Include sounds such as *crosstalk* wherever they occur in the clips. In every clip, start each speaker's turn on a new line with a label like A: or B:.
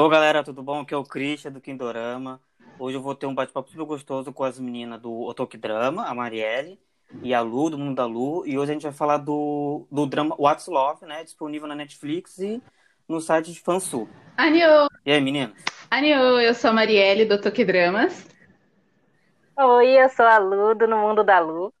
A: Ô galera, tudo bom? Aqui é o Christian do Kindorama. Hoje eu vou ter um bate-papo super gostoso com as meninas do Otoki Drama, a Marielle e a Lu, do Mundo da Lu. E hoje a gente vai falar do, do drama What's Love, né? Disponível na Netflix e no site de Fansu.
B: Anio!
A: E aí, meninas?
B: Anio, eu sou a Marielle do Otoki Dramas.
C: Oi, eu sou a Lu, do No Mundo da Lu.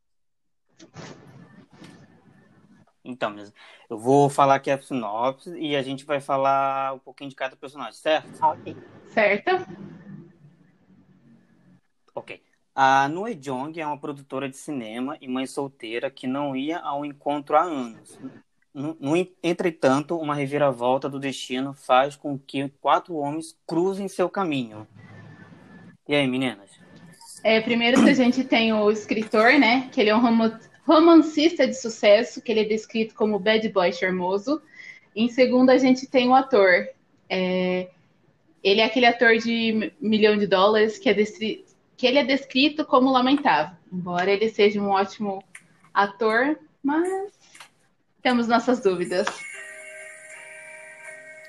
A: Então, mesmo. Eu vou falar aqui a sinopse e a gente vai falar um pouquinho de cada personagem, certo?
C: Ok.
B: Certo?
A: Ok. A Nue Jong é uma produtora de cinema e mãe solteira que não ia ao encontro há anos. No, no, entretanto, uma reviravolta do destino faz com que quatro homens cruzem seu caminho. E aí, meninas?
B: É, primeiro que a gente tem o escritor, né? Que ele é um romancista de sucesso, que ele é descrito como bad boy charmoso. Em segundo, a gente tem o ator. É, ele é aquele ator de milhão de dólares que, é destri... que ele é descrito como lamentável. Embora ele seja um ótimo ator, mas temos nossas dúvidas.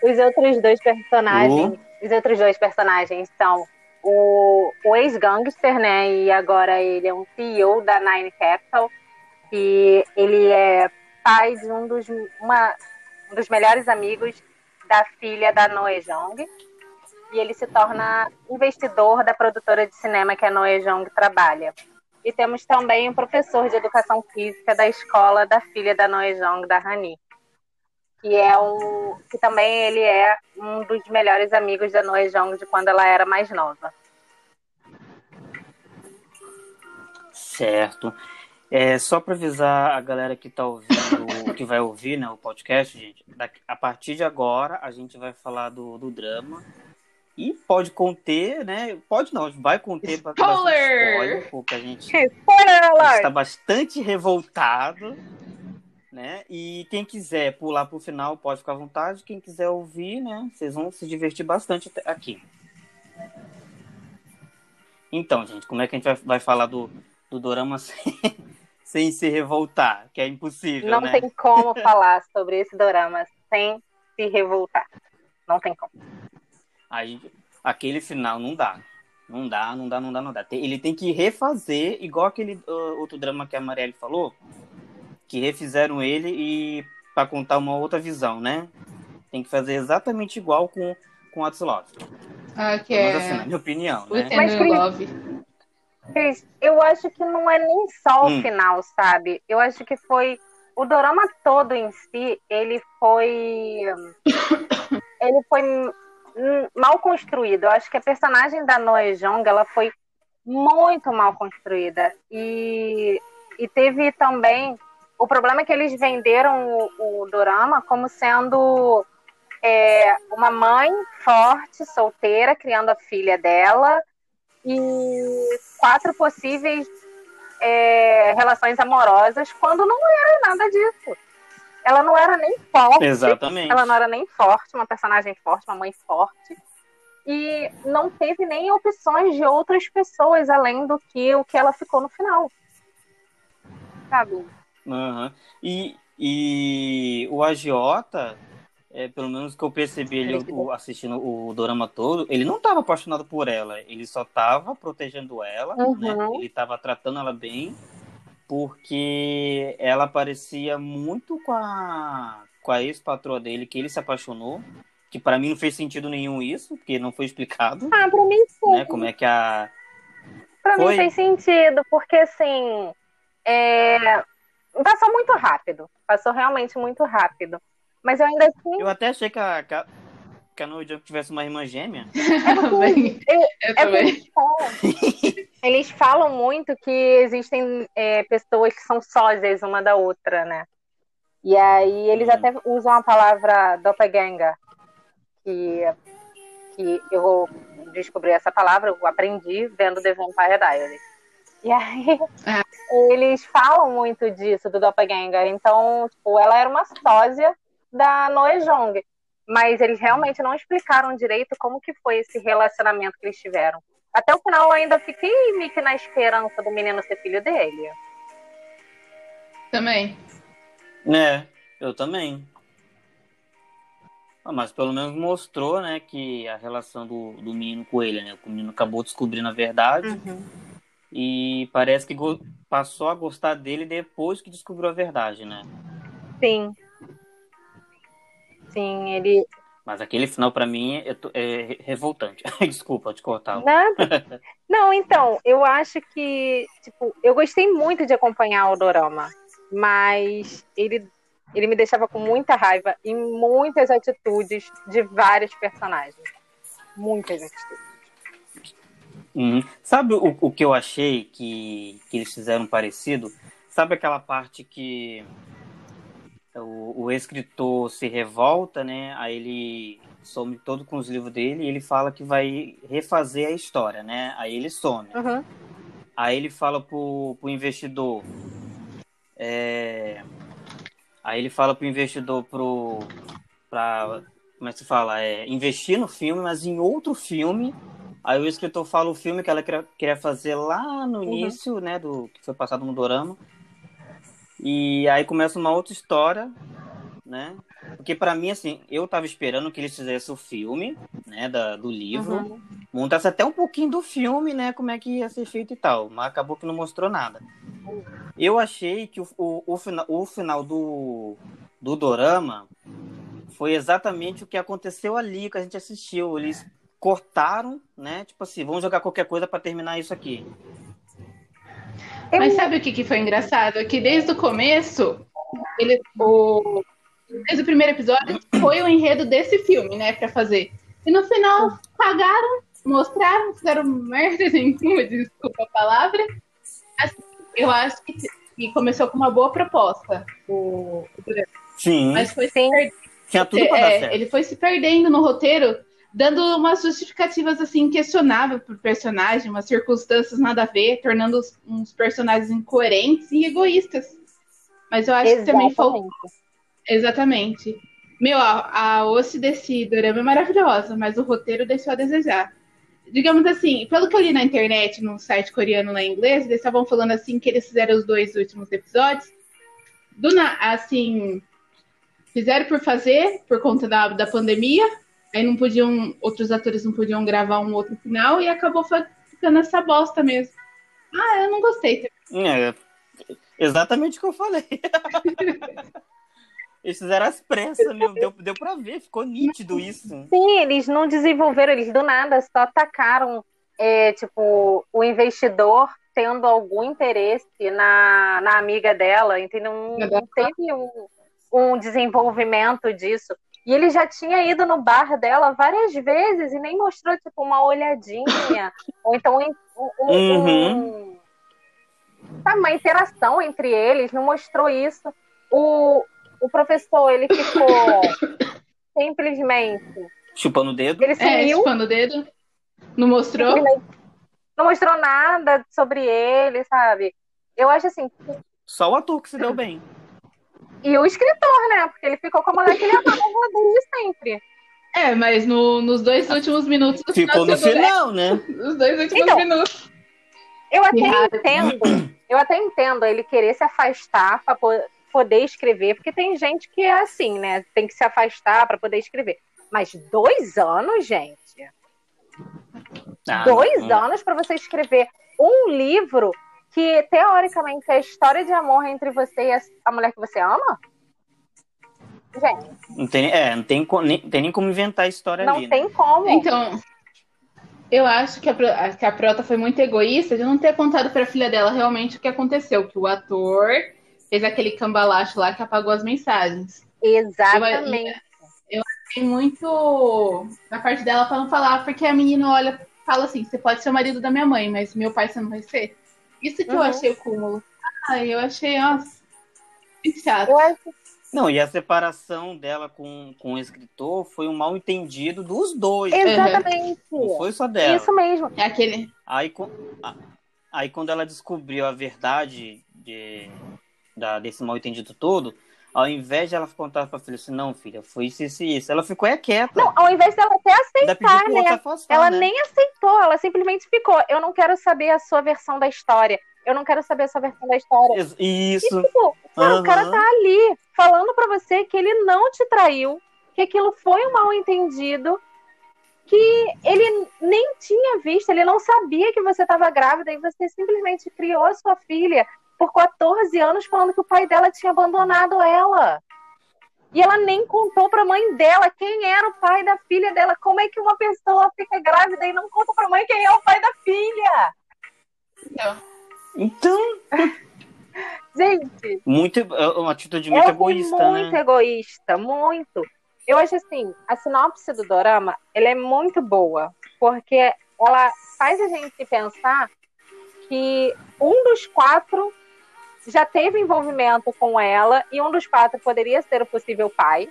C: Os outros dois personagens, os outros dois personagens são o, o ex-gangster, né? E agora ele é um CEO da Nine Capital que ele é pai de um dos, uma, um dos melhores amigos da filha da Noe Jong. E ele se torna investidor da produtora de cinema que a Noe Jong trabalha. E temos também um professor de educação física da escola da filha da Noe Jong, da Hani. Que, é um, que também ele é um dos melhores amigos da Noe Jong de quando ela era mais nova.
A: Certo. É, só para avisar a galera que tá ouvindo, *coughs* que vai ouvir né, o podcast, gente, a partir de agora a gente vai falar do, do drama. E pode conter, né? Pode não, vai conter
B: spoiler!
A: spoiler, porque a gente, está bastante revoltado. Né? E quem quiser pular pro final pode ficar à vontade. Quem quiser ouvir, né? Vocês vão se divertir bastante aqui. Então, gente, como é que a gente vai, vai falar do, do Dorama *laughs* sem, sem se revoltar, que é impossível,
C: Não
A: né?
C: tem como falar sobre esse dorama sem se revoltar. Não tem como.
A: Aí, aquele final não dá. Não dá, não dá, não dá, não dá. Ele tem que refazer, igual aquele uh, outro drama que a Marielle falou, que refizeram ele e para contar uma outra visão, né? Tem que fazer exatamente igual com com Atslov.
B: Ah, que é...
A: assim, na minha opinião,
B: né?
A: Mas,
B: Love.
C: Eu acho que não é nem só o hum. final, sabe? Eu acho que foi o dorama todo em si, ele foi *coughs* ele foi mal construído. Eu acho que a personagem da Noe Jong, ela foi muito mal construída. E, e teve também o problema é que eles venderam o, o dorama como sendo é, uma mãe forte, solteira, criando a filha dela, e quatro possíveis é, relações amorosas quando não era nada disso. Ela não era nem forte.
A: Exatamente.
C: Ela não era nem forte, uma personagem forte, uma mãe forte. E não teve nem opções de outras pessoas além do que o que ela ficou no final. Sabe?
A: Uhum. E, e o agiota é, pelo menos que eu percebi ele o, assistindo o dorama todo, ele não estava apaixonado por ela, ele só estava protegendo ela, né? uhum. né? Ele estava tratando ela bem, porque ela parecia muito com a, com a ex-patroa dele, que ele se apaixonou, que para mim não fez sentido nenhum isso, porque não foi explicado.
C: Ah, para mim sim.
A: Né? Como é que a...
C: Pra foi? mim fez sentido, porque assim, é... passou muito rápido, passou realmente muito rápido. Mas eu ainda assim.
A: Eu até achei que a, que a, que a No Jump tivesse uma irmã gêmea.
C: É, *laughs* eu, eu é eles, falam, eles falam muito que existem é, pessoas que são sósias uma da outra, né? E aí eles hum. até usam a palavra doppelganger, que, que eu vou descobrir essa palavra, eu aprendi vendo The Vampire Diaries. E aí é. eles falam muito disso, do doppelganger. Então, tipo, ela era uma sósia da Noe Jong. Mas eles realmente não explicaram direito como que foi esse relacionamento que eles tiveram. Até o final eu ainda fiquei meio que na esperança do menino ser filho dele.
B: Também.
A: É, eu também. Ah, mas pelo menos mostrou, né, que a relação do, do menino com ele, né? O menino acabou descobrindo a verdade. Uhum. E parece que passou a gostar dele depois que descobriu a verdade, né?
C: Sim. Sim, ele.
A: Mas aquele final para mim é, é, revoltante. *laughs* Desculpa te cortar.
C: Nada. *laughs* Não, então, eu acho que, tipo, eu gostei muito de acompanhar o Dorama, mas ele ele me deixava com muita raiva em muitas atitudes de vários personagens. Muitas atitudes.
A: Uhum. Sabe o, o que eu achei que, que eles fizeram parecido? Sabe aquela parte que o, o escritor se revolta, né? Aí ele some todo com os livros dele e ele fala que vai refazer a história, né? Aí ele some. Uhum. Aí ele fala pro, pro investidor. É, Aí ele fala pro investidor pro para como é que se fala, é investir no filme, mas em outro filme. Aí o escritor fala o filme que ela queria fazer lá no uhum. início, né, do que foi passado no dorama. E aí começa uma outra história, né? Porque para mim assim, eu tava esperando que eles fizessem o filme, né, da, do livro, uhum. montasse até um pouquinho do filme, né, como é que ia ser feito e tal, mas acabou que não mostrou nada. Eu achei que o, o, o, final, o final do, do Dorama foi exatamente o que aconteceu ali que a gente assistiu. Eles cortaram, né? Tipo assim, vamos jogar qualquer coisa para terminar isso aqui.
B: Mas sabe o que, que foi engraçado? É que desde o começo, ele, o, desde o primeiro episódio, foi o enredo desse filme, né, para fazer. E no final, pagaram, mostraram, fizeram merda *laughs* nenhuma, desculpa a palavra. Assim, eu acho que, que começou com uma boa proposta. O, o
A: Sim.
B: Mas foi sem.
A: Tinha tudo pra é,
B: Ele foi se perdendo no roteiro, dando umas justificativas assim questionáveis pro personagem, umas circunstâncias nada a ver, tornando os, uns personagens incoerentes e egoístas. Mas eu acho Exatamente. que também faltou. Exatamente. Meu, a, a osse desse dorama é maravilhosa, mas o roteiro deixou a desejar digamos assim, pelo que eu li na internet, no site coreano lá em inglês, eles estavam falando assim que eles fizeram os dois últimos episódios. Do assim, fizeram por fazer, por conta da, da pandemia. Aí não podiam, outros atores não podiam gravar um outro final e acabou ficando essa bosta mesmo. Ah, eu não gostei.
A: É, exatamente o que eu falei. *laughs* Eles fizeram as pressas, meu. Deu, deu pra ver, ficou nítido isso.
C: Sim, eles não desenvolveram, eles do nada só atacaram, é, tipo, o investidor tendo algum interesse na, na amiga dela, entendeu? Não, não teve um, um desenvolvimento disso. E ele já tinha ido no bar dela várias vezes e nem mostrou, tipo, uma olhadinha. *laughs* ou então um, um, uhum. um, uma interação entre eles, não mostrou isso. O, o professor, ele ficou *coughs* simplesmente.
A: Chupando o dedo?
B: Ele sumiu. É, chupando o dedo. Não mostrou?
C: Não mostrou nada sobre ele, sabe? Eu acho assim.
A: Só o ator que se deu bem.
C: E o escritor, né? Porque ele ficou com a mulher que ele amava *laughs* desde sempre.
B: É, mas no, nos dois últimos minutos.
A: Ficou no final, né? *laughs*
B: Nos dois últimos então, minutos.
C: Eu até entendo. Eu até entendo ele querer se afastar para poder escrever, porque tem gente que é assim, né? Tem que se afastar para poder escrever. Mas dois anos, gente. Ah, dois não. anos para você escrever um livro que, teoricamente, é a história de amor entre você e a mulher que você ama? Gente.
A: Não tem, é, não tem, nem, tem nem como inventar a história
C: não
A: ali.
C: Não tem né? como.
B: Então, eu acho que a, que a Prota foi muito egoísta de não ter contado para a filha dela realmente o que aconteceu. Que o ator fez aquele cambalacho lá que apagou as mensagens.
C: Exatamente.
B: Eu, eu achei muito na parte dela para não falar, porque a menina olha, fala assim: você pode ser o marido da minha mãe, mas meu pai você não vai ser. Isso que uhum. eu achei o cúmulo. Ah, eu achei, nossa, muito chato.
C: Eu acho...
A: Não, e a separação dela com, com o escritor foi um mal entendido dos dois.
C: Exatamente.
A: Não foi só dela.
C: Isso mesmo.
B: É aquele.
A: Aí, aí quando ela descobriu a verdade de, da, desse mal entendido todo, ao invés de ela contar pra filha assim, não, filha, foi isso, isso e isso, ela ficou é quieta.
C: Não, ao invés dela até aceitar, né? Afastar, ela né? nem aceitou, ela simplesmente ficou. Eu não quero saber a sua versão da história. Eu não quero saber a sua versão da história.
A: Isso.
C: E, tipo, cara, uhum. o cara tá ali falando pra você que ele não te traiu, que que aquilo foi um mal entendido que ele nem tinha visto, ele não sabia que você estava grávida e você simplesmente criou a sua filha por 14 anos falando que o pai dela tinha abandonado ela. E ela nem contou para a mãe dela quem era o pai da filha dela. Como é que uma pessoa fica grávida e não conta para a mãe quem é o pai da filha?
A: Então. *laughs*
C: Gente.
A: Muito, é uma atitude muito
C: é
A: egoísta,
C: muito
A: né?
C: Muito egoísta, muito. Eu acho assim, a sinopse do dorama, ela é muito boa, porque ela faz a gente pensar que um dos quatro já teve envolvimento com ela e um dos quatro poderia ser o possível pai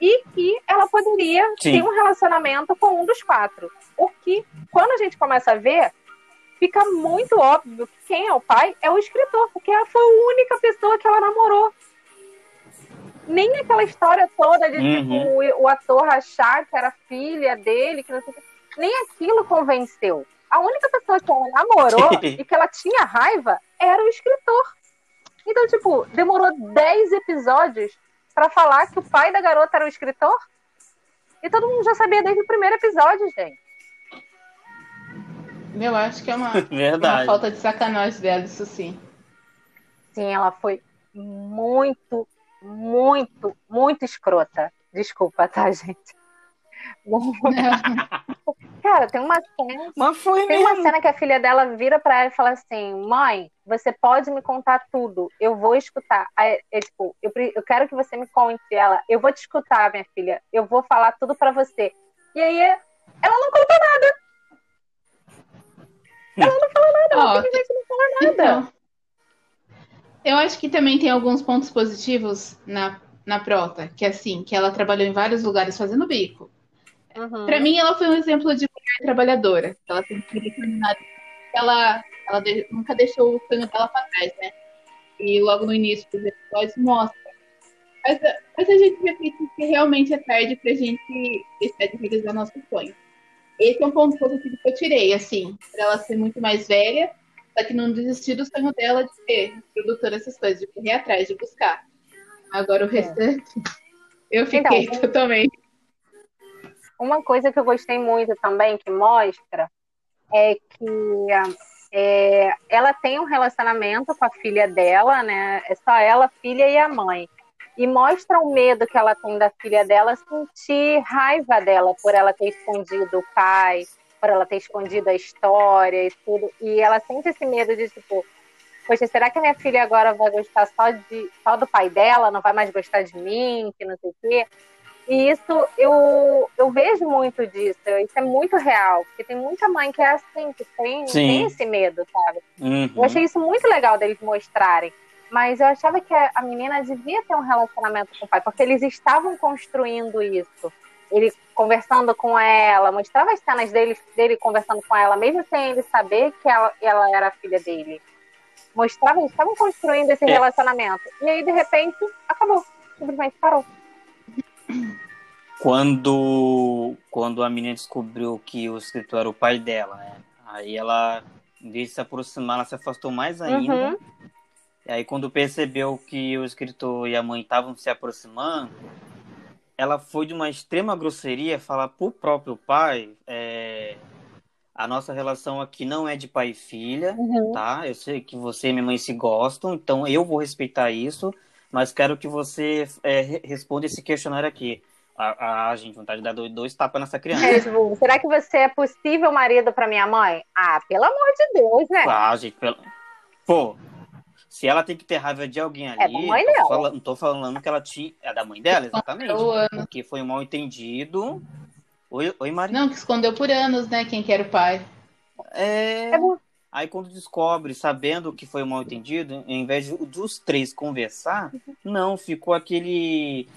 C: e que ela poderia
A: Sim.
C: ter um relacionamento com um dos quatro. O que, quando a gente começa a ver, fica muito óbvio que quem é o pai é o escritor, porque ela foi a única pessoa que ela namorou. Nem aquela história toda de
A: Uhum.
C: tipo, o, ator achar que era filha dele, que não sei. Nem aquilo convenceu. A única pessoa que ela namorou *laughs* e que ela tinha raiva era o escritor. Então, tipo, demorou 10 episódios pra falar que o pai da garota era o escritor? E todo mundo já sabia desde o primeiro episódio, gente.
B: Eu acho que é uma, *laughs* uma falta de sacanagem dela, isso sim.
C: Sim, ela foi muito, muito, muito escrota. Desculpa, tá, gente? *laughs* Cara, tem uma cena,
A: Mas foi
C: tem uma
A: mesmo.
C: cena que a filha dela vira pra ela e fala assim: Mãe, você pode me contar tudo, eu vou escutar. Aí, é, tipo, eu, eu quero que você me conte ela. Eu vou te escutar, minha filha. Eu vou falar tudo pra você. E aí, ela não contou nada. Ela não falou nada, ela simplesmente não falou nada.
B: Então, eu acho que também tem alguns pontos positivos na, na Prota, que é assim, que ela trabalhou em vários lugares fazendo bico.
C: Uhum.
B: Pra mim, ela foi um exemplo de trabalhadora. Ela sempre determinada. Ela, ela de- nunca deixou o sonho dela pra trás, né? E logo no início dos episódios mostra. Mas, a- mas a gente reflete que realmente é tarde pra gente deixar de realizar nosso sonho. Esse é um ponto positivo que eu tirei, assim, pra ela ser muito mais velha, só que não desistir do sonho dela de ser produtora essas coisas, de correr atrás, de buscar. Agora o restante, *laughs* eu fiquei
C: Então,
B: totalmente.
C: Uma coisa que eu gostei muito também, que mostra, é que é, ela tem um relacionamento com a filha dela, né? É só ela, a filha e a mãe. E mostra o medo que ela tem da filha dela sentir raiva dela por ela ter escondido o pai, por ela ter escondido a história e tudo. E ela sente esse medo de, tipo, poxa, será que minha filha agora vai gostar só, de, só do pai dela, não vai mais gostar de mim, que não sei o quê? E isso eu, eu vejo muito disso, isso é muito real, porque tem muita mãe que é assim, que tem, tem esse medo, sabe?
A: Uhum.
C: Eu achei isso muito legal deles mostrarem. Mas eu achava que a a menina devia ter um relacionamento com o pai, porque eles estavam construindo isso. Ele conversando com ela, mostrava as cenas dele, dele conversando com ela, mesmo sem ele saber que ela, ela era a filha dele. Mostrava, eles estavam construindo esse
A: É.
C: relacionamento. E aí, de repente, acabou. Simplesmente parou.
A: Quando, quando a menina descobriu que o escritor era o pai dela, né? Aí ela, em vez de se aproximar, ela se afastou mais ainda.
C: Uhum.
A: E aí, quando percebeu que o escritor e a mãe estavam se aproximando, ela foi de uma extrema grosseria falar pro próprio pai: é, a nossa relação aqui não é de pai e filha,
C: Uhum.
A: tá? Eu sei que você e minha mãe se gostam, então eu vou respeitar isso, mas quero que você é, re- responda esse questionário aqui. A, a gente, vontade de dar dois, dois tapas nessa criança.
C: É, será que você é possível marido pra minha mãe? Ah, pelo amor de Deus, né?
A: Ah, gente, pelo... Pô, se ela tem que ter raiva de alguém ali,
C: É da mãe dela.
A: fala- não tô falando que ela te... é da mãe dela, exatamente. Porque foi um mal entendido. Oi, oi Maria.
B: Não, que escondeu por anos, né? Quem que era o pai.
A: É...
C: É bom.
A: Aí quando descobre, sabendo que foi um mal entendido, em vez de, dos três conversar, não, ficou aquele.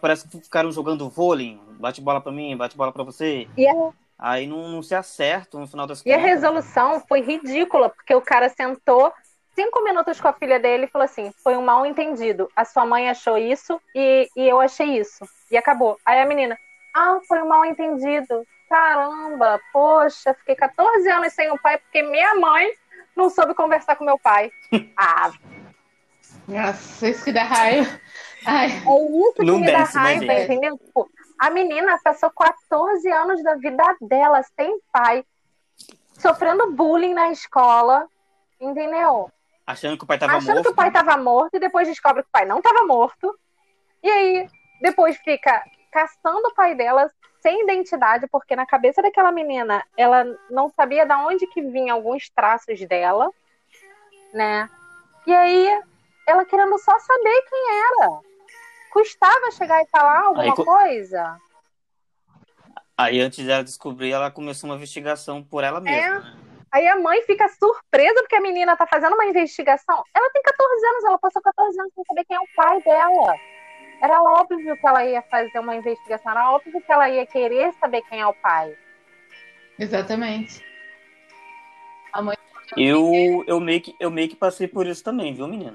A: Parece que ficaram jogando vôlei. Bate bola pra mim, bate bola pra você.
C: E a,
A: Aí não, não se acertam no final das
C: e a
A: contas.
C: resolução foi ridícula, porque o cara sentou cinco minutos com a filha dele e falou assim: foi um mal entendido. A sua mãe achou isso e, e eu achei isso. E acabou. Aí a menina, ah, foi um mal entendido. Caramba, poxa, fiquei 14 anos sem o pai porque minha mãe não soube conversar com meu pai. *laughs* Ah,
B: Nossa, isso que dá raiva. Ai. É
C: isso que Não me desce, dá raiva, né, entendeu? Tipo, a menina passou 14 anos da vida dela sem pai, sofrendo bullying na escola, entendeu?
A: Achando que o pai estava morto.
C: Achando que o pai estava morto e depois descobre que o pai não estava morto. E aí, depois fica caçando o pai dela sem identidade, porque na cabeça daquela menina, ela não sabia de onde que vinham alguns traços dela, né? E aí, ela querendo só saber quem era. Custava chegar e falar alguma aí, coisa?
A: Aí, antes dela descobrir, ela começou uma investigação por ela mesma. É. Né?
C: Aí a mãe fica surpresa porque a menina tá fazendo uma investigação. Ela tem 14 anos, ela passou 14 anos sem saber quem é o pai dela. Era óbvio que ela ia fazer uma investigação, era óbvio que ela ia querer saber quem é o pai.
B: Exatamente.
A: A mãe eu, eu, meio que, eu meio que passei por isso também, viu, menina?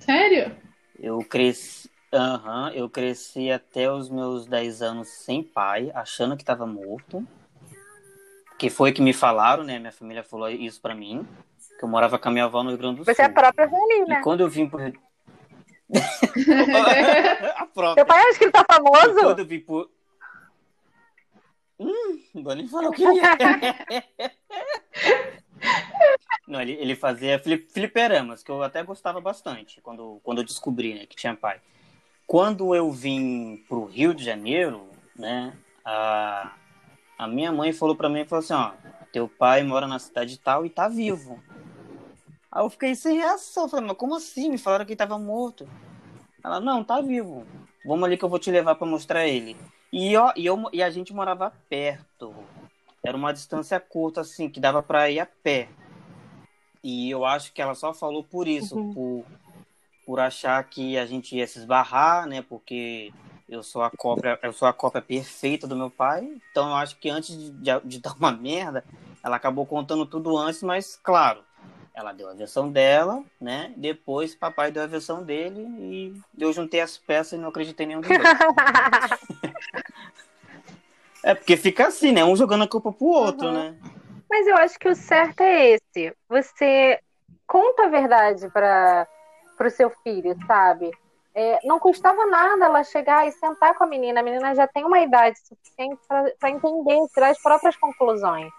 B: Sério?
A: Eu cresci, uhum, eu cresci até os meus 10 anos sem pai, achando que estava morto. Que foi que me falaram, né? Minha família falou isso para mim. Que eu morava com a minha avó no Rio Grande do Sul.
C: Você é a própria Reni, né? *laughs*
A: E quando eu vim pro
C: a própria. Seu pai é escritor famoso? E
A: quando eu vim por. Hum, não vou nem falar o que é. *laughs* Não, ele, ele fazia fliperamas, que eu até gostava bastante quando, quando eu descobri né, que tinha pai. Quando eu vim pro Rio de Janeiro, né, a, a minha mãe falou para mim, falou assim, ó, teu pai mora na cidade tal e tá vivo. Aí eu fiquei sem reação, falei, mas como assim? Me falaram que ele tava morto. Ela, não, tá vivo. Vamos ali que eu vou te levar para mostrar ele. E, ó, e, eu, e a gente morava perto. Era uma distância curta, assim, que dava para ir a pé. E eu acho que ela só falou por isso, uhum. por, por achar que a gente ia se esbarrar, né? Porque eu sou a cópia, eu sou a cópia perfeita do meu pai. Então eu acho que antes de, de, de *laughs* dar uma merda, ela acabou contando tudo antes, mas claro, ela deu a versão dela, né? Depois papai deu a versão dele e eu juntei as peças e não acreditei em nenhum dos dois. *laughs* é porque fica assim, né? Um jogando a culpa pro outro, uhum. né?
C: Mas eu acho que o certo é esse. Você conta a verdade para o seu filho, sabe? É, não custava nada ela chegar e sentar com a menina. A menina já tem uma idade suficiente para entender, tirar as próprias conclusões.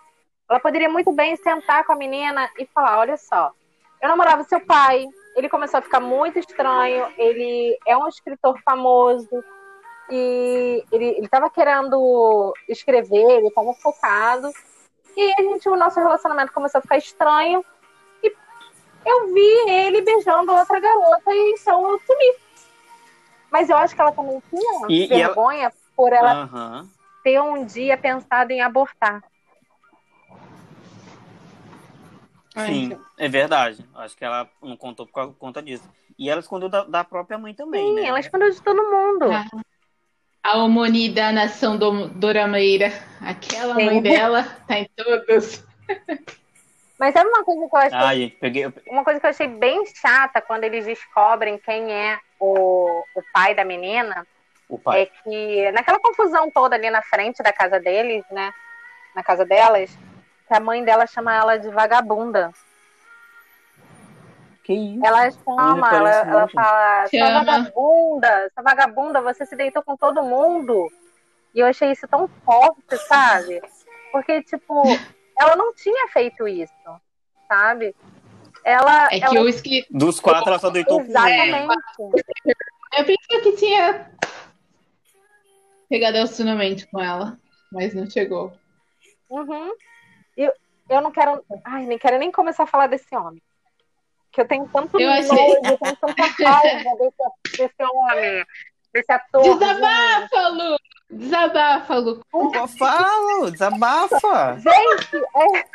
C: Ela poderia muito bem sentar com a menina e falar: olha só, eu namorava seu pai, ele começou a ficar muito estranho, ele é um escritor famoso e ele estava querendo escrever, ele estava focado. E a gente, o nosso relacionamento começou a ficar estranho. Eu vi ele beijando outra garota e então eu sumi. Mas eu acho que ela também tinha e, vergonha e ela... por ela uhum. ter um dia pensado em abortar.
A: Sim, é verdade. Acho que ela não contou por conta disso. E ela escondeu da, da própria mãe também, Sim, né?
C: ela escondeu de todo mundo. Ah.
B: A Omoni da nação do, Dorameira. Aquela Sim. mãe dela tá em todos. *laughs*
C: Mas sabe uma coisa que eu achei.
A: Gente, peguei...
C: Uma coisa que eu achei bem chata quando eles descobrem quem é o, o pai da menina.
A: O pai.
C: É que naquela confusão toda ali na frente da casa deles, né? Na casa delas, que a mãe dela chama ela de vagabunda.
A: Que isso?
C: Ela chama, ela, ela fala, sua vagabunda, sua vagabunda, você se deitou com todo mundo. E eu achei isso tão forte, sabe? Porque, tipo, ela não tinha feito isso, sabe? Ela.
B: É
C: ela...
B: que eu esqueci.
A: Dos quatro, ela só deitou
C: Exatamente.
B: com? Eu pensei que tinha pegado relacionamento com ela, mas não chegou.
C: Uhum. Eu, eu não quero. Ai, nem quero nem começar a falar desse homem. Que eu tenho tanto
B: eu achei... nojo,
C: eu tenho tanta raiva desse, desse homem, desse ator.
B: Desabafa, Lu! Desabafa, Lu.
A: Eu falo, desabafa!
C: Gente, é...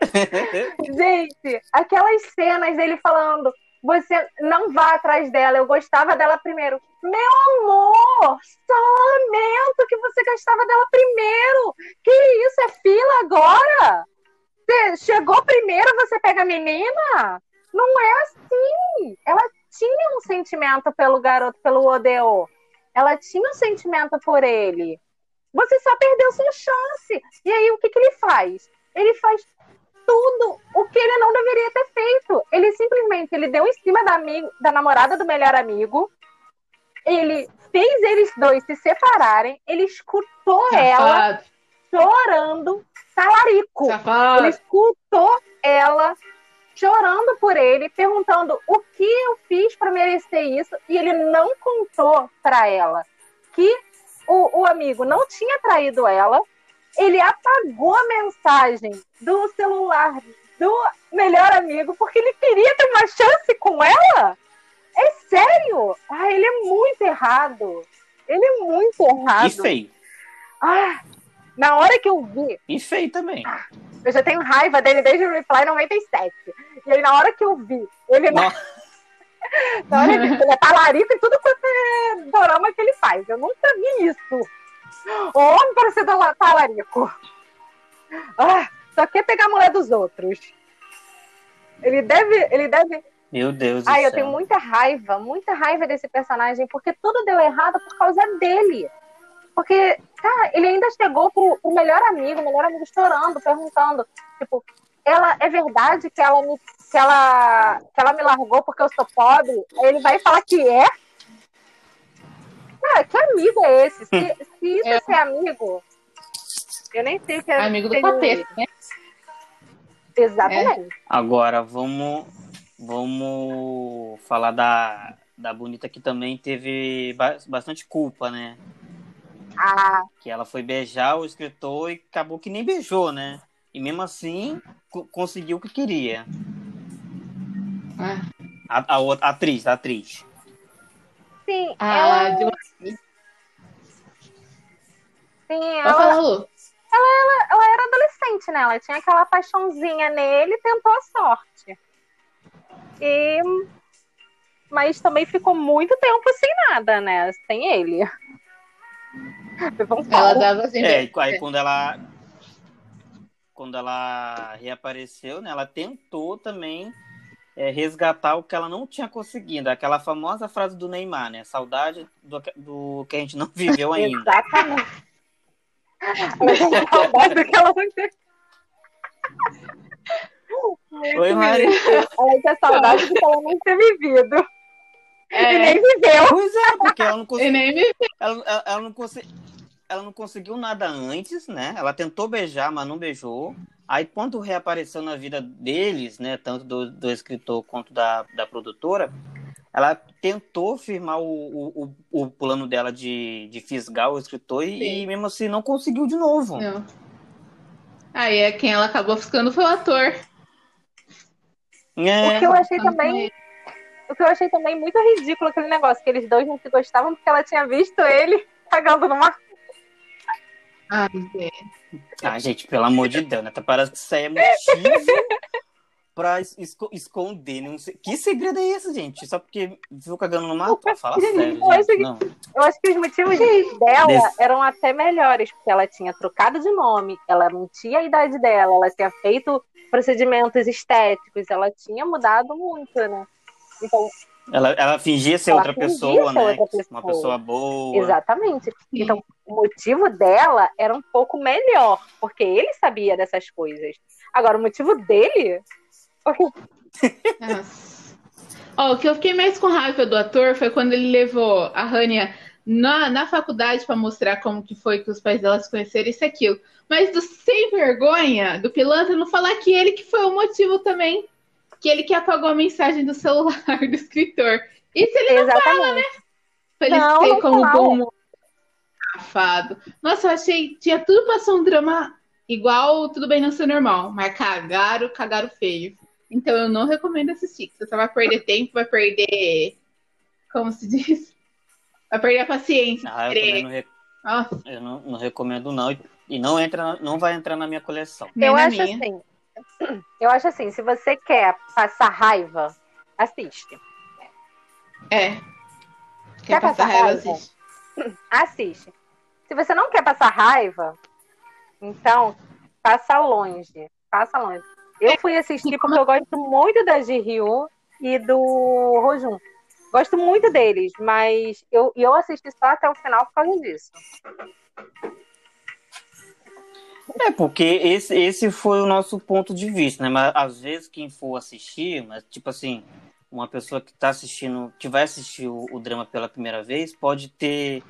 C: *laughs* Gente, aquelas cenas dele falando você não vá atrás dela, eu gostava dela primeiro. Meu amor, só lamento que você gostava dela primeiro. Que isso, é fila agora? Você chegou primeiro, você pega a menina? Não é assim. Ela tinha um sentimento pelo garoto, pelo Odeo. Ela tinha um sentimento por ele. Você só perdeu sua chance. E aí, o que, que ele faz? Ele faz tudo o que ele não deveria ter feito. Ele simplesmente ele deu em cima da, amigo, da namorada do melhor amigo. Ele fez eles dois se separarem. Ele escutou Safado. ela chorando, talarico. Safado. Ele escutou ela chorando por ele, perguntando o que eu fiz para merecer isso, e ele não contou para ela que o, o amigo não tinha traído ela, ele apagou a mensagem do celular do melhor amigo porque ele queria ter uma chance com ela? É sério? Ah, ele é muito errado. Ele é muito errado. E
A: feio.
C: Ah, na hora que eu vi.
A: E feio também.
C: Ah, eu já tenho raiva dele desde o Reply 97. E aí, na hora que eu vi, ele. Na... *laughs* na hora que ele é talarico e tudo quanto é dorama que ele faz. Eu nunca vi isso. O homem para ser talarico. Ah, só quer pegar a mulher dos outros. Ele deve. Ele deve.
A: Meu Deus
C: Ai, eu céu. tenho muita raiva, muita raiva desse personagem, porque tudo deu errado por causa dele. Porque, cara, ele ainda chegou pro, pro melhor amigo, o melhor amigo chorando, perguntando, tipo, ela é verdade que ela me que ela que ela me largou porque eu sou pobre? Ele vai falar que é? Cara, que amigo é esse? Se, se isso é ser amigo, eu nem sei o que é.
B: Amigo do capeta, né?
C: Exatamente. É.
A: Agora, vamos, vamos falar da, da Bonita que também teve bastante culpa, né?
C: Ah.
A: Que ela foi beijar o escritor e acabou que nem beijou, né? E mesmo assim, conseguiu o que queria. Ah. A, a, a, atriz, a atriz.
C: Sim, ah, ela... Sim, ela... Ela, ela, ela era adolescente, né? Ela tinha aquela paixãozinha nele e tentou a sorte. E... Mas também ficou muito tempo sem nada, né? Sem ele. *laughs*
A: Ela dava assim. É, aí quando ela. Quando ela reapareceu, né? Ela tentou também é, resgatar o que ela não tinha conseguido. Aquela famosa frase do Neymar, né? Saudade do, do que a gente não viveu *laughs* ainda.
C: Exatamente. *laughs* saudade do que ela não Oi, Mari. Ela tinha saudade do que ela não ter vivido. É. E nem viveu.
A: Pois é, porque ela não conseguiu. nem viveu. Ela, ela, ela não conseguiu ela não conseguiu nada antes, né? Ela tentou beijar, mas não beijou. Aí, quando reapareceu na vida deles, né, tanto do, do escritor quanto da, da produtora, ela tentou firmar o, o, o plano dela de, de fisgar o escritor e, e, mesmo assim não conseguiu de novo. Não.
B: Aí é quem ela acabou ficando foi o ator.
C: É. O que eu achei também. O que eu achei também muito ridículo aquele negócio, que eles dois não se gostavam porque ela tinha visto ele *laughs* cagando numa
B: Ai, é.
A: Ah, gente, pelo amor de Deus, né? Tá parece que isso aí é motivo pra esco esconder. Não sei... Que segredo é esse, gente? Só porque viu cagando no mato? Fala sério, eu, acho que,
C: não. eu acho que os motivos dela Desse... eram até melhores, porque ela tinha trocado de nome, ela não tinha a idade dela, ela tinha feito procedimentos estéticos, ela tinha mudado muito, né? Então,
A: ela, ela fingia ser, ela outra, fingia pessoa, ser né? outra pessoa, Uma pessoa boa.
C: Exatamente. Então, o motivo dela era um pouco melhor, porque ele sabia dessas coisas. Agora, o motivo dele.
B: oh, *laughs* o que eu fiquei mais com raiva do ator foi quando ele levou a Rania na, na faculdade para mostrar como que foi que os pais dela se conheceram, isso e aquilo. Mas do sem vergonha, do pilantra, não falar que ele que foi o motivo também que ele que apagou a mensagem do celular do escritor. Isso ele Exatamente. não fala, né? Pra ele não, ser como bom safado. Nossa, eu achei. Tinha tudo pra ser um drama igual Tudo Bem Não Ser Normal. Mas cagaram, cagaram feio. Então eu não recomendo assistir. Você só vai perder tempo, vai perder. Como se diz? Vai perder a paciência.
A: Ah, eu, não, rec... eu não, não, recomendo, não. E não, entra, não vai entrar na minha coleção.
C: Eu acho minha. assim. Eu acho assim, se você quer passar raiva, assiste.
B: É.
C: Quer, quer passar, passar, raiva, assiste. *laughs* assiste. Se você não quer passar raiva, então passa longe. Passa longe. Eu fui assistir porque eu gosto muito da Ji-Ryu e do Rojun. Gosto muito deles, mas eu, eu assisti só até o final por causa disso.
A: É, porque esse, esse foi o nosso ponto de vista, né? Mas às vezes quem for assistir, mas tipo assim, uma pessoa que está assistindo, que vai assistir o, o, drama pela primeira vez, pode ter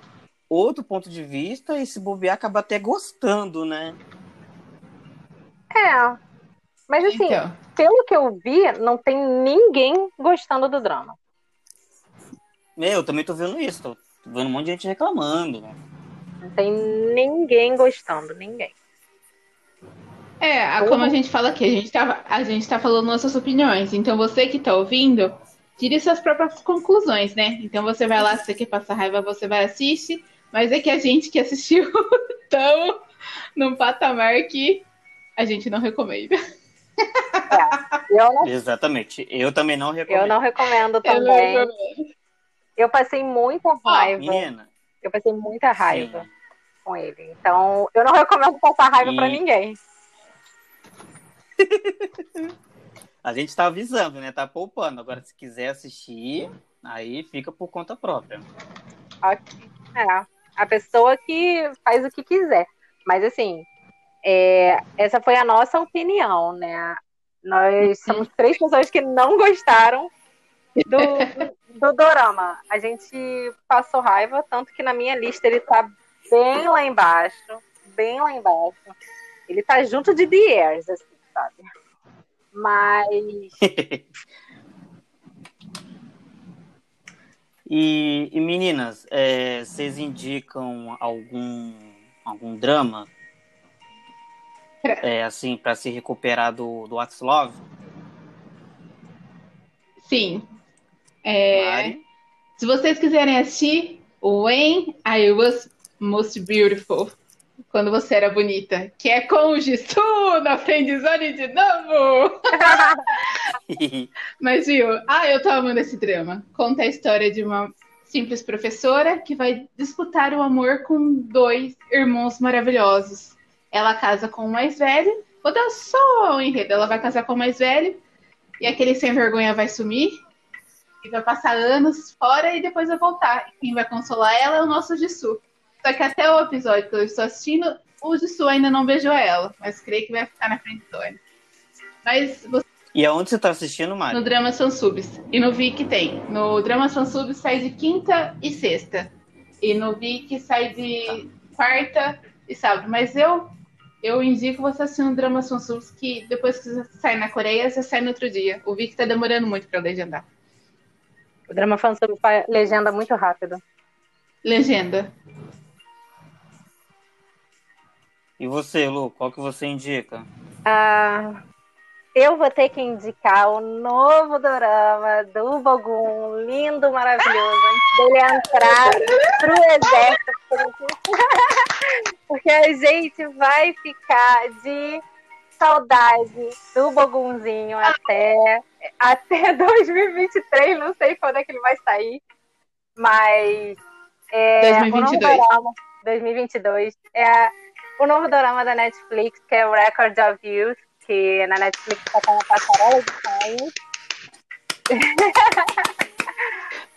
A: outro ponto de vista e se bobear acaba até gostando, né?
C: É. Mas assim, então. pelo que eu vi, não tem ninguém gostando do drama.
A: Meu, eu também tô vendo isso, tô vendo um monte de gente reclamando.
C: Não tem ninguém gostando, ninguém.
B: É, como a gente fala aqui, a gente, tá, a gente tá falando nossas opiniões. Então você que tá ouvindo, tire suas próprias conclusões, né? Então você vai lá, se você quer passar raiva, você vai assistir. Mas é que a gente que assistiu *laughs* tão num patamar que a gente não recomenda.
C: É, eu não...
A: Exatamente. Eu também não recomendo.
C: Eu não recomendo também. Eu, eu passei muita raiva. menina. Eu passei muita raiva Sim. com ele. Então, eu não recomendo passar raiva e... para ninguém.
A: A gente tá avisando, né? Tá poupando. Agora, se quiser assistir, aí fica por conta própria.
C: É, a pessoa que faz o que quiser. Mas, assim, é, essa foi a nossa opinião, né? Nós *laughs* somos três pessoas que não gostaram do, do Dorama. A gente passou raiva, tanto que na minha lista ele tá bem lá embaixo. Bem lá embaixo. Ele tá junto de The Airs, assim sabe? Mas. *laughs*
A: e, e, meninas, é, vocês indicam algum, algum drama? É, assim, para se recuperar do, do What's Love?
B: Sim. É, se vocês quiserem assistir, When I Was Most Beautiful quando você era bonita, que é com o Jisoo na friendzone de novo. *laughs* Mas viu, ah, eu tô amando esse drama. Conta a história de uma simples professora que vai disputar o amor com dois irmãos maravilhosos. Ela casa com o mais velho, vou dar só o enredo, ela vai casar com o mais velho e aquele sem vergonha vai sumir e vai passar anos fora e depois vai voltar. Quem vai consolar ela é o nosso Jisoo. Só que até o episódio que eu estou assistindo, o Jisoo ainda não beijou ela, mas creio que vai ficar na frente do Mas você...
A: E aonde você está assistindo, Mari?
B: No Drama Subs E no Vic tem. No Drama Subs sai de quinta e sexta. E no Vic sai de quarta e sábado. Mas eu eu indico você assistir no Drama Subs que depois que você sai na Coreia, você sai no outro dia. O Vic está demorando muito para legendar.
C: O Drama Fansubs legenda muito rápido.
B: Legenda.
A: E você, Lu, qual que você indica?
C: Ah, eu vou ter que indicar o novo dorama do Bogum, lindo, maravilhoso, antes dele entrar pro exército. *laughs* Porque a gente vai ficar de saudade do Bogunzinho até, até *laughs* 2023, não sei quando é que ele vai sair, mas é,
B: 2022.
C: Dorama, 2022 é o novo drama da Netflix, que é o Record of Youth, que na Netflix está com uma passarela *laughs*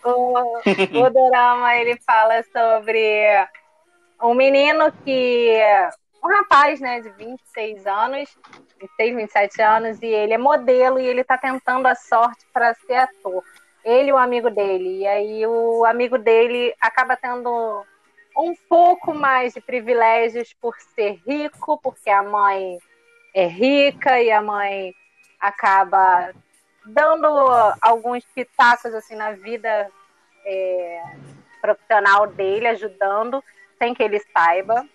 C: o, o drama ele fala sobre um menino que. Um rapaz, né, de 26 anos, 26, 27 anos, e ele é modelo e ele está tentando a sorte para ser ator. Ele e o amigo dele. E aí o amigo dele acaba tendo um pouco mais de privilégios por ser rico, porque a mãe é rica e a mãe acaba dando alguns pitacos assim na vida é, profissional dele, ajudando, sem que ele saiba.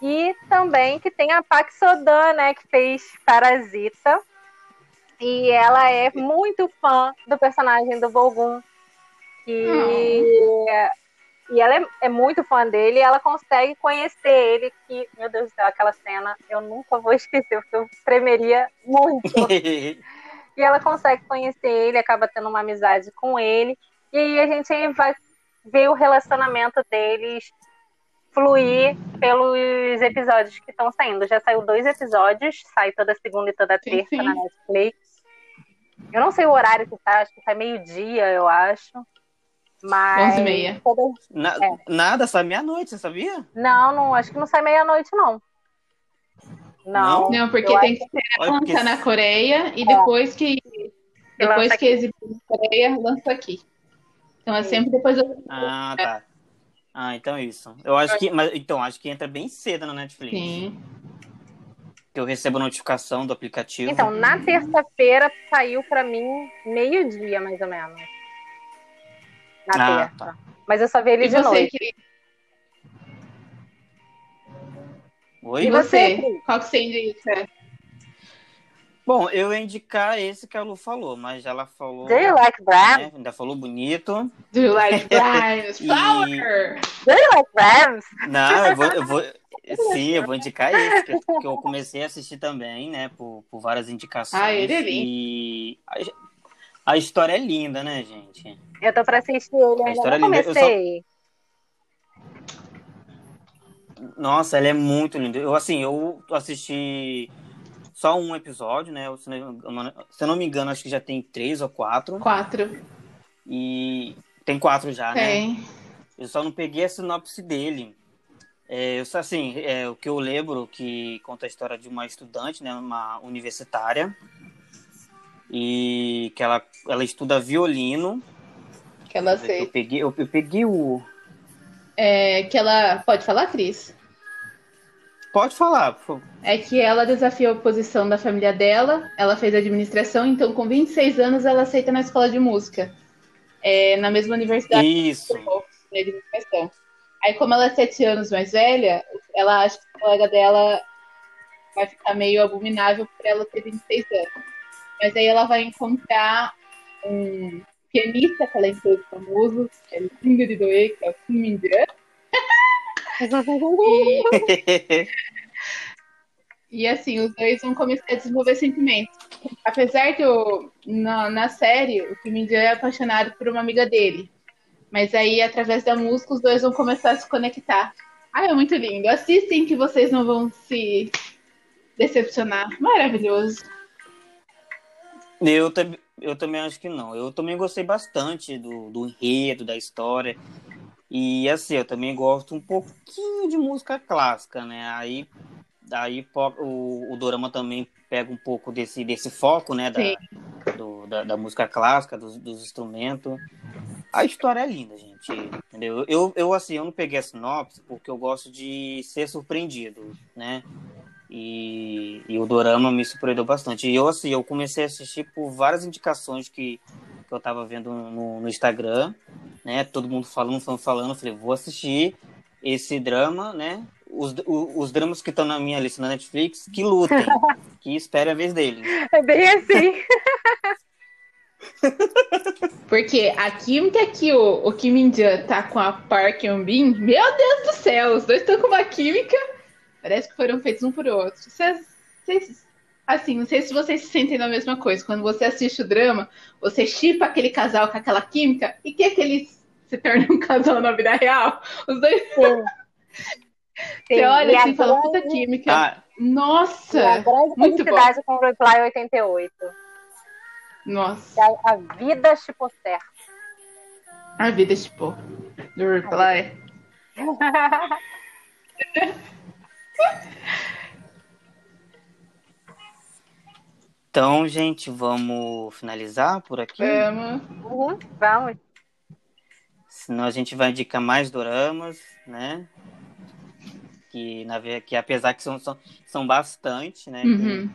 C: E também que tem a Pax Sodan, né, que fez Parasita. E ela é muito fã do personagem do Bogum, que hum. E ela é, é, muito fã dele e ela consegue conhecer ele, que, meu Deus do céu, aquela cena eu nunca vou *laughs* esquecer, porque eu tremeria muito. *laughs* e ela consegue conhecer ele, acaba tendo uma amizade com ele, e aí a gente vai ver o relacionamento deles fluir pelos episódios que estão saindo. Já saiu dois episódios, sai toda segunda e toda terça sim, sim. na Netflix. Eu não sei o horário que tá, acho que tá meio-dia, eu acho. Mas.
B: 11 e meia.
A: Na, é. Nada, sai meia-noite, você sabia?
C: Não, não, acho que não sai meia-noite, não. Não.
B: Não, porque
C: Eu
B: tem que esperar
A: Olha,
B: lançar
A: porque-
B: na Coreia e depois que depois que exibir na Coreia, lança aqui. Então é
C: Sim.
B: sempre depois do...
A: Ah, tá. Ah, então é isso. Eu acho que. Mas, então, acho que entra bem cedo na Netflix.
B: Sim.
A: Que eu recebo a notificação do aplicativo.
C: Então, na terça-feira saiu pra mim meio-dia, mais ou menos. Na
A: Ah,
C: terça.
A: tá.
C: Mas eu só vi ele
B: E
C: de
B: você,
C: noite.
B: querido?
A: Oi?
B: E
C: E
B: você?
C: Cris?
B: Qual que você indica?
A: Bom, eu ia indicar esse que a Lu falou, mas ela falou.
C: Do you like Brahms?
A: né, ainda falou bonito.
B: Do you like Brian *laughs*
A: E-
B: Flower?
C: Do you like Brahms?
A: Não, eu vou, eu vou. Sim, eu vou indicar esse, que, que eu comecei a assistir também, né? Por, por várias indicações.
B: Ah, ele é lindo.
A: E a, história é linda, né, gente?
C: Eu tô pra assistir ele,
A: A história
C: não
A: é linda. Eu
C: comecei.
A: Nossa, ela é muito linda. Eu, assim, eu assisti só um episódio, né? Eu, Se não, se eu não me engano, acho que já tem três ou quatro.
B: Quatro.
A: E tem quatro já, né?
B: Tem.
A: Eu só não peguei a sinopse dele. É, eu só assim, é, o que eu lembro que conta a história de uma estudante, né, uma universitária, e que ela, ela estuda violino.
B: Que ela
A: Eu
B: sei.
A: peguei, eu, eu peguei o.
B: É, que ela. Pode falar, Cris?
A: Pode falar, por favor.
B: É que ela desafiou a oposição da família dela, ela fez administração, então com 26 anos ela aceita na escola de música. É, na mesma universidade
A: Isso.
B: de administração. Aí, como ela é sete anos mais velha, ela acha que o colega dela vai ficar meio abominável por ela ter 26 anos. Mas aí ela vai encontrar um pianista que ela é todo famoso, que é o Singer de Doe, que é o Kim Min-jae. *laughs* E, e assim, os dois vão começar a desenvolver sentimentos. Apesar que o, na, na série, o Kim Min-jae é apaixonado por uma amiga dele. Mas aí, através da música, os dois vão começar a se conectar. Ah, é muito lindo. Assistem que vocês não vão se decepcionar. Maravilhoso.
A: Eu, eu também acho que não. Eu também gostei bastante do, do enredo, da história. E assim, eu também gosto um pouquinho de música clássica, né? Aí, aí o, o Dorama também pega um pouco desse, desse foco, né? Da, do- da, da música clássica, dos, dos instrumentos. A história é linda, gente. Entendeu? Eu, eu, assim, eu não peguei a sinopse porque eu gosto de ser surpreendido, né? E, e o Dorama me surpreendeu bastante. E eu, assim, eu comecei a assistir por várias indicações que, que eu tava vendo no, no Instagram, né? Todo mundo falando, falando, falando. Eu falei, vou assistir esse drama, né? Os, o- os dramas que estão na minha lista na Netflix, que lutem, *laughs* que esperem a vez deles.
C: É bem assim. *laughs*
B: Porque a química que o, o Kim Min-jae tá com a Park Hyun-bin, meu Deus do céu, os dois estão com uma química, parece que foram feitos um por outro. Vocês, vocês- assim, não sei se vocês se sentem na mesma coisa. Quando você assiste o drama, você chipa aquele casal com aquela química e que que eles se tornam um casal na vida real? Os dois,
C: Sim. *laughs*
B: você
C: Sim,
B: olha
C: e
B: assim e fala,
C: grande-
B: puta química.
A: Ah,
C: e a
B: Nossa!
C: grande
B: muito bom.
C: com o Reply 88.
B: Nossa.
C: A, vida tipo certo.
B: A vida, tipo, do Reply. *laughs*
A: então, gente, vamos finalizar por aqui.
B: Vamos.
C: Uhum, vamos.
A: Senão a gente vai indicar mais doramas, né? Que, na, que apesar que são, são, são bastante, né?
B: Uhum.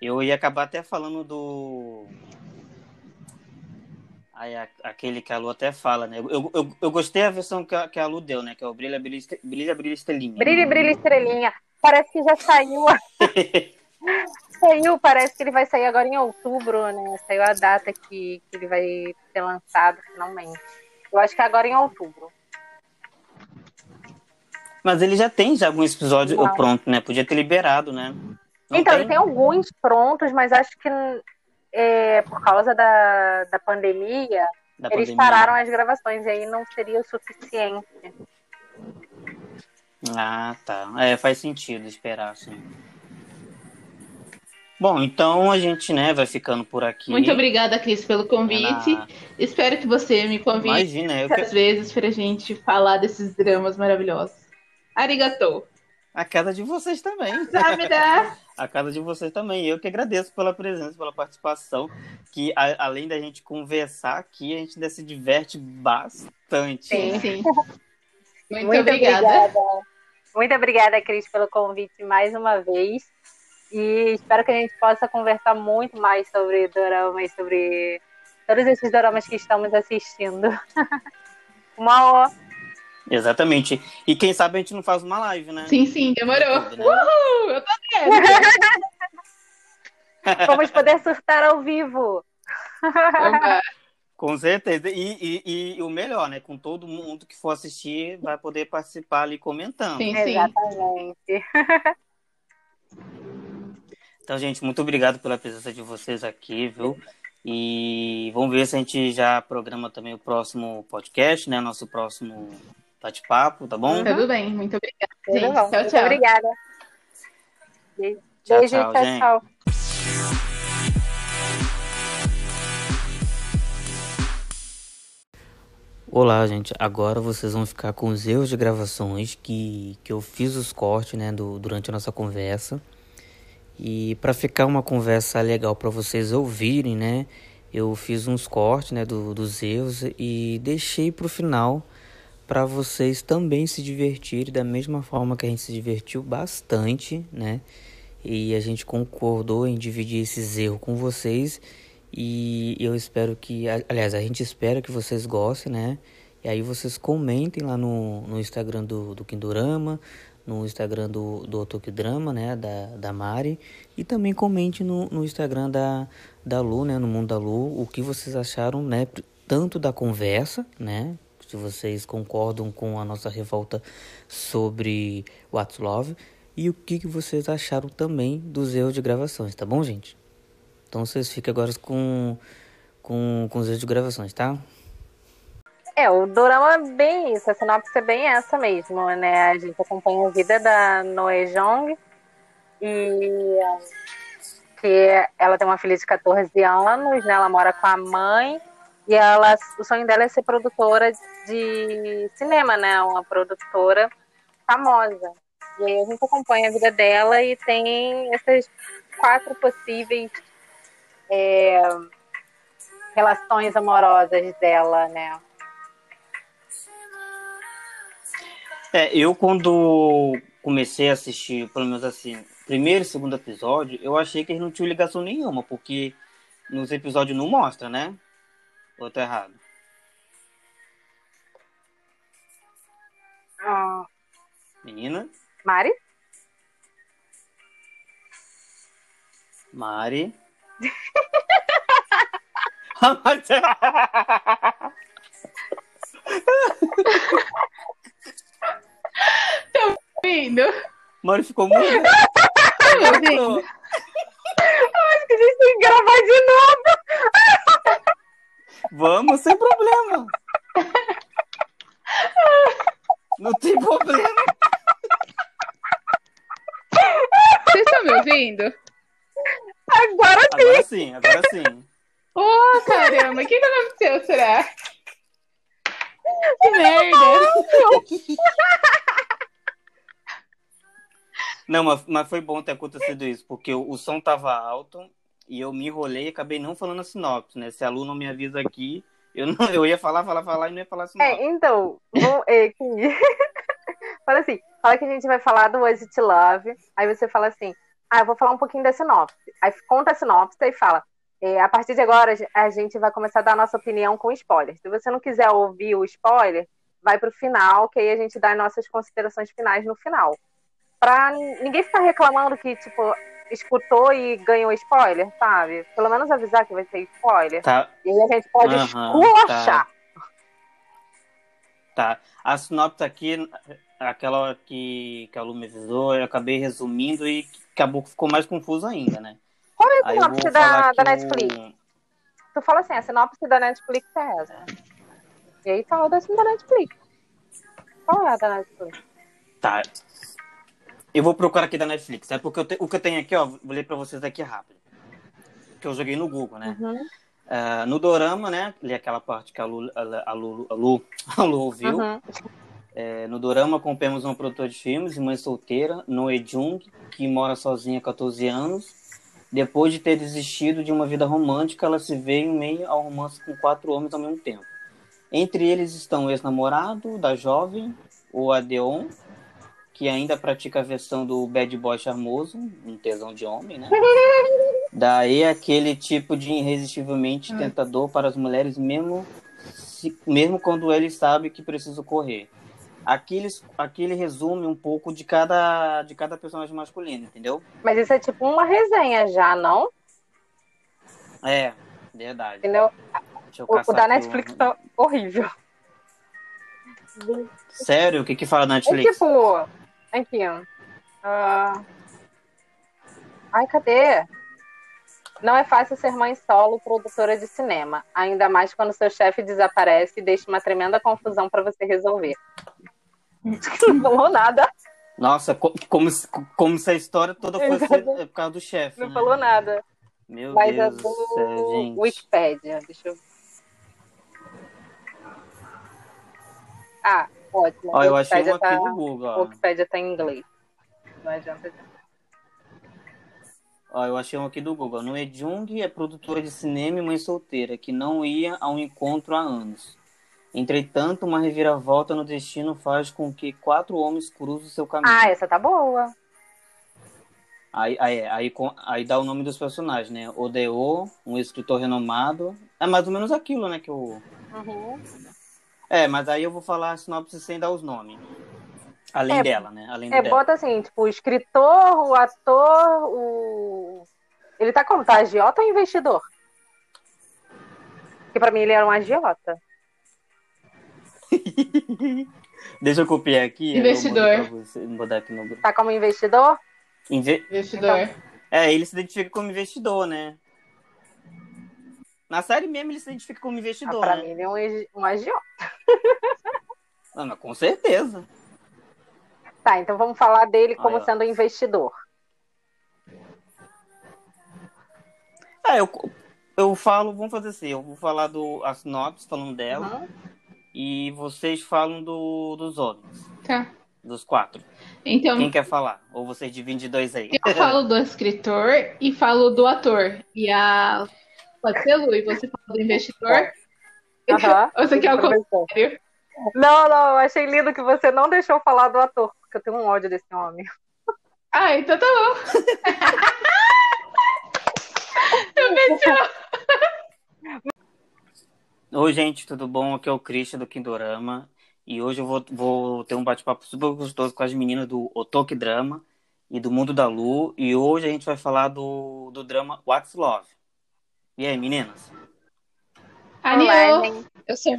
A: Eu ia acabar até falando do. Aí, a- aquele que a Lu até fala, né? Eu, eu, eu gostei da versão que a, que a Lu deu, né? Que é o Brilha, Brilha, Brilha, Brilha Estrelinha.
C: Brilha, brilha, estrelinha. Parece que já saiu. *laughs* saiu, parece que ele vai sair agora em outubro, né? Saiu a data que, que ele vai ser lançado finalmente. Eu acho que é agora em outubro.
A: Mas ele já tem já alguns episódios
C: Não.
A: pronto, né? Podia ter liberado, né? Não
C: então, ele tem alguns prontos, mas acho que é, por causa da, da pandemia,
A: Da
C: eles
A: pandemia.
C: pararam as gravações, e aí não seria o suficiente.
A: Ah, tá. É, faz sentido esperar, sim. Bom, então a gente, né, vai ficando por aqui.
B: Muito obrigada, Cris, pelo convite. Espero que você me convide
A: Imagina, eu que...
B: muitas vezes pra gente falar desses dramas maravilhosos. Arigatou.
A: A casa de vocês também. *laughs*
B: Sabe, né?
A: A casa de vocês também. Eu que agradeço pela presença, pela participação. Que a, além da gente conversar aqui, a gente ainda se diverte bastante.
B: Sim,
A: né?
B: sim. *laughs* Muito, Muito obrigada. obrigada.
C: Muito obrigada, Cris, pelo convite mais uma vez. E espero que a gente possa conversar muito mais sobre doramas, sobre todos esses doramas que estamos assistindo. *laughs* uma
A: Exatamente. E quem sabe a gente não faz uma live, né?
B: Sim, sim, demorou. Né? Uhul, eu tô dentro. *laughs*
C: Vamos poder surtar ao vivo.
A: Com certeza. E, e, e, o melhor, né? Com todo mundo que for assistir, vai poder participar ali comentando.
B: Sim, sim.
C: Exatamente. *laughs*
A: Então, gente, muito obrigado pela presença de vocês aqui, viu? E vamos ver se a gente já programa também o próximo podcast, né? Nosso próximo bate-papo, tá bom?
B: Tudo bem, muito obrigada. Gente. Tchau,
C: tchau. Muito obrigada. Beijo, tchau, tchau. tchau, tchau.
A: Olá, gente. Agora vocês vão ficar com os erros de gravações que, que eu fiz os cortes, né, do, durante a nossa conversa. E para ficar uma conversa legal para vocês ouvirem, né, eu fiz uns cortes, né, do, dos erros e deixei para o final para vocês também se divertirem da mesma forma que a gente se divertiu bastante, né? E a gente concordou em dividir esses erros com vocês e eu espero que, aliás, a gente espera que vocês gostem, né? E aí vocês comentem lá no, no Instagram do, do Kindorama, no Instagram do, do Otoki Drama, né? Da, da Mari. E também comente no, no Instagram da, da Lu, né? No Mundo da Lu, o que vocês acharam, né? Tanto da conversa, né? se vocês concordam com a nossa revolta sobre What's Love e o que, que vocês acharam também dos erros de gravações, tá bom, gente? Então vocês fiquem agora com, com, com os erros de gravações, tá?
C: É, o Dorama é bem isso, a sinopse é bem essa mesmo, né? A gente acompanha a vida da Noe Jong e que ela tem uma filha de 14 anos, né? Ela mora com a mãe e ela, o sonho dela é ser produtora de cinema, né? Uma produtora famosa. E aí a gente acompanha a vida dela e tem essas quatro possíveis é, relações amorosas dela, né?
A: É, eu quando comecei a assistir, pelo menos assim, primeiro e segundo episódio, eu achei que eles não tinham ligação nenhuma, porque nos episódios não mostra, né? Ou tá errado?
C: Ah.
A: Menina?
C: Mari?
A: Mari? *laughs* *laughs*
B: Tô *laughs* ouvindo.
A: Mari ficou muito. *laughs*
B: Ouvindo.
C: Acho que a gente tem que gravar de novo.
A: Vamos, sem problema. Não tem problema.
B: Vocês estão me ouvindo?
C: Agora sim.
A: Agora sim, agora sim.
B: Oh, caramba, o que, que aconteceu, será? Que merda!
A: Não, mas, mas foi bom ter acontecido isso, porque o, o som tava alto e eu me enrolei e acabei não falando a sinopse, né? Se a Lu não me avisa aqui, eu, não, eu ia falar, falar, falar e não ia falar a sinopse.
C: É, então, bom, é, fala assim, fala que a gente vai falar do Was It Love, aí você fala assim, ah, eu vou falar um pouquinho da sinopse. Aí conta a sinopse e fala, é, a partir de agora a gente vai começar a dar a nossa opinião com spoiler. Se você não quiser ouvir o spoiler, vai pro final, que aí a gente dá nossas considerações finais no final. Pra ninguém ficar reclamando que, tipo, escutou e ganhou spoiler, sabe? Pelo menos avisar que vai ter spoiler.
A: Tá.
C: E aí a gente pode uhum, esculachar.
A: Tá. tá. A sinopse aqui, aquela que, que a Lu me avisou, eu acabei resumindo e acabou que ficou mais confuso ainda, né?
C: Qual é a sinopse da, da Netflix? Tu fala assim, a sinopse da Netflix é essa. E aí fala da da Netflix. Qual é a da Netflix?
A: Tá. Eu vou procurar aqui da Netflix. É porque te... o que eu tenho aqui, ó, vou ler pra vocês aqui rápido. Que eu joguei no Google, né?
C: Uhum.
A: Uh, no Dorama, né? Li aquela parte que a Lu, a Lu, a Lu, *laughs* a Lu ouviu.
C: Uhum.
A: É, no Dorama acompanhamos uma produtora de filmes e mãe solteira, Noe Jung, que mora sozinha há 14 anos. Depois de ter desistido de uma vida romântica, ela se vê em meio ao romance com quatro homens ao mesmo tempo. Entre eles estão o ex-namorado da jovem, o Adeon, que ainda pratica a versão do bad boy charmoso, um tesão de homem, né? *laughs* Daí aquele tipo de irresistivelmente tentador para as mulheres, mesmo, se, mesmo quando ele sabe que precisa correr. Aqui ele, aqui ele resume um pouco de cada, de cada personagem masculino, entendeu?
C: Mas isso é tipo uma resenha já, não?
A: É, verdade.
C: Entendeu? O, o da Netflix tá horrível.
A: Sério? O que que fala na
C: É
A: Netflix?
C: tipo. Aqui, ó. Ah. Ai, cadê? Não é fácil ser mãe solo, produtora de cinema. Ainda mais quando seu chefe desaparece e deixa uma tremenda confusão pra você resolver. *laughs* Não falou nada.
A: Nossa, co- como, se- como se a história toda fosse por causa do chefe.
C: Não
A: né?
C: falou nada.
A: Meu
C: Mas é
A: Deus
C: do
A: do céu, gente.
C: Wikipedia. Deixa eu. Ah, ótimo.
A: Ó, eu achei um
C: Wikipedia
A: aqui
C: tá...
A: do Google,
C: O. Wikipedia tá em inglês. Não adianta.
A: Ó, eu achei um aqui do Google. No Jung é produtora de cinema e mãe solteira, que não ia a um encontro há anos. Entretanto, uma reviravolta no destino faz com que quatro homens cruzem seu caminho.
C: Ah, essa tá boa.
A: Aí, aí, aí, aí dá o nome dos personagens, né? Odeo, um escritor renomado. É mais ou menos aquilo, né? Que eu...
C: Uhum.
A: É, mas aí eu vou falar a sinopse sem dar os nomes. Além
C: É,
A: dela, né? Além
C: É,
A: dela.
C: bota assim, tipo, o escritor, o ator, o. Ele tá como? Tá agiota ou investidor? Porque pra mim ele era um agiota. *laughs*
A: Deixa eu copiar aqui.
B: Investidor.
A: você, Vou botar aqui no.
C: Tá como investidor?
A: Inve-
B: Investidor.
A: É, ele se identifica como investidor, né? Na série mesmo ele se identifica como
C: Ah,
A: investidor,
C: pra
A: né?
C: mim ele é um, um agiota. *laughs*
A: Ah, mas com certeza.
C: Tá, então vamos falar dele como
A: Aí,
C: sendo um investidor.
A: É, eu, eu falo, vamos fazer assim, eu vou falar do a sinopse falando dela
C: Uhum.
A: e vocês falam do, dos homens,
B: Tá.
A: dos quatro.
B: Então,
A: Quem quer falar? Ou vocês dividem de dois aí?
B: eu falo do escritor e falo do ator. E a. Pode ser, Lu? E você fala do investidor? *laughs* Ou você quer o contrário?
C: Não, não, eu achei lindo que você não deixou falar do ator, porque eu tenho um ódio desse homem.
B: Ah, então tá bom. *laughs* Eu meti
A: Oi, gente, tudo bom? Aqui é o Christian do Kindorama. E hoje eu vou, vou ter um bate-papo super gostoso com as meninas do Otoki Drama e do Mundo da Lu. E hoje a gente vai falar do, do drama What's Love. E aí, meninas?
C: Olá.
B: Eu sou. *laughs*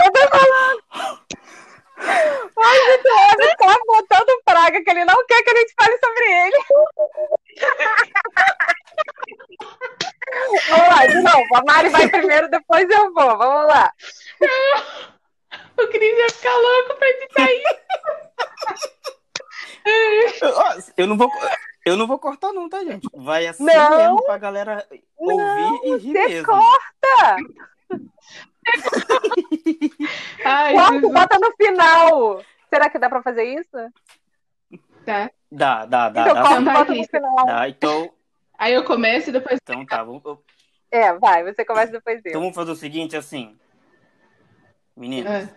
C: Eu tô falando. Mas o Eduardo tá botando praga que ele não quer que a gente fale sobre ele. Vamos lá, de novo. A Mari vai primeiro, depois eu vou. Vamos lá.
B: O Cris ia ficar louco pra editar isso.
A: Eu, não vou, eu não vou cortar, não, tá, gente? Vai assim
C: Não.
A: mesmo pra galera ouvir
C: Não,
A: e rir
C: você
A: mesmo.
C: corta.
B: Ai,
C: Corta,
B: Jesus.
C: bota no final. Será que dá pra fazer isso?
B: Tá.
A: Dá, dá, dá,
C: então
A: dá
C: corta e
B: vai,
C: bota no final.
A: Dá, então,
B: Aí eu começo e depois.
A: então tá. Vamos,
C: É, vai. Você começa depois
A: então
C: eu.
A: vamos fazer o seguinte, assim. Meninas,
B: Ah,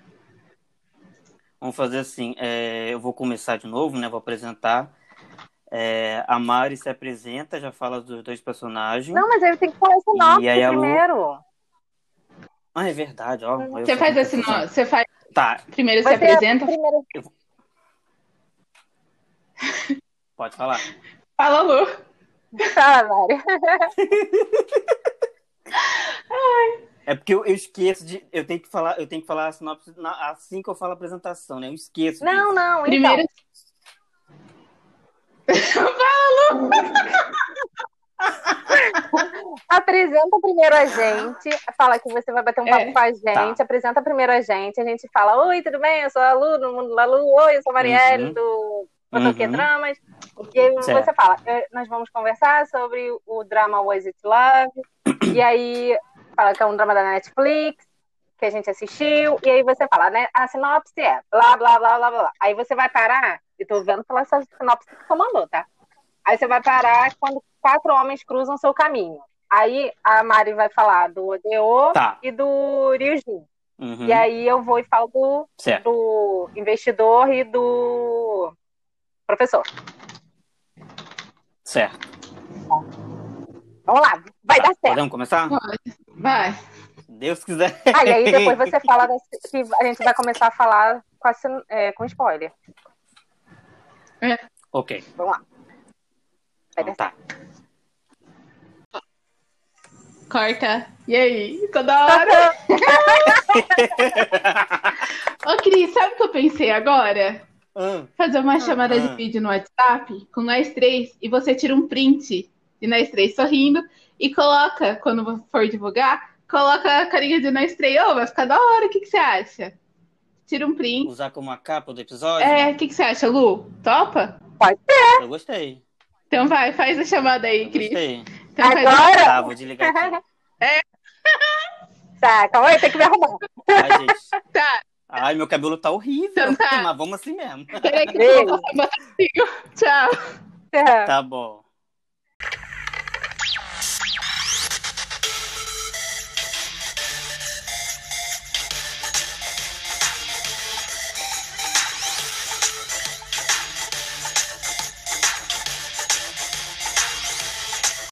A: vamos fazer assim. é, eu vou começar de novo, né? Vou apresentar. É, a Mari se apresenta, já fala dos dois personagens.
C: Não, mas aí tem que falar esse nome
A: a Lu-
C: primeiro.
A: Ah, é verdade, ó.
B: Você faz assim, ó, você faz.
A: Tá,
B: Primeiro
C: Vai
B: você
C: ser a
B: apresenta.
C: primeira-
A: pode falar.
B: Fala, Lu.
C: Tá, Mari. *laughs*
A: É porque eu, eu esqueço de. Eu tenho que falar, eu tenho que falar a sinopse na- assim que eu falo a apresentação, né? Eu esqueço.
C: Não,
A: disso.
C: não.
B: Primeiro.
C: Então,
B: Fala, Lu.
C: apresenta primeiro a gente, fala que você vai bater um papo é, com a gente, tá. apresenta primeiro a gente, a gente fala, oi, tudo bem? Eu sou a Lu, do Mundo da Lu, oi, eu sou a Marielle, uhum. do Fotoquê uhum. Dramas. E aí certo. você fala, eh, nós vamos conversar sobre o drama Was It Love, e aí fala que é um drama da Netflix, que a gente assistiu, e aí você fala, né, a sinopse é blá, blá, blá, blá, blá. Aí você vai parar, e tô vendo pela sinopse que você mandou, tá? Aí você vai parar quando quatro homens cruzam seu caminho. Aí a Mari vai falar do Odeo tá. e do Ryujin. Uhum. E aí eu vou e falo do, do investidor e do professor.
A: Certo.
C: Vamos lá, vai tá. dar certo.
A: Podemos começar?
B: Vai.
A: Deus quiser.
C: Ah, e aí depois você *laughs* fala que a gente vai começar a falar com, a, é, com spoiler.
A: É. Ok.
C: Vamos lá.
A: Vai então, tá.
B: Corta. E aí? Ficou da hora? *laughs* Ô, Cris, sabe o que eu pensei agora?
A: Hum.
B: Fazer uma chamada de vídeo no WhatsApp com nós três e você tira um print de nós três sorrindo e coloca, quando for divulgar, coloca a carinha de nós três. Ô, oh, vai ficar da hora, o que, que você acha? Tira um print.
A: Usar como a capa do episódio?
B: É, o que, que você acha, Lu? Topa?
C: Pode ser.
A: Eu gostei.
B: Então vai, faz a chamada aí, Cris.
C: Então Agora?
A: Tá, vou desligar aqui.
B: É. *laughs*
C: Tá, calma aí, tem que me arrumar.
A: Ai, gente. *laughs*
B: Tá.
A: Ai, meu cabelo tá horrível. Então tá. Mas vamos assim mesmo.
B: Peraí que eu vou Tchau.
A: Tá bom.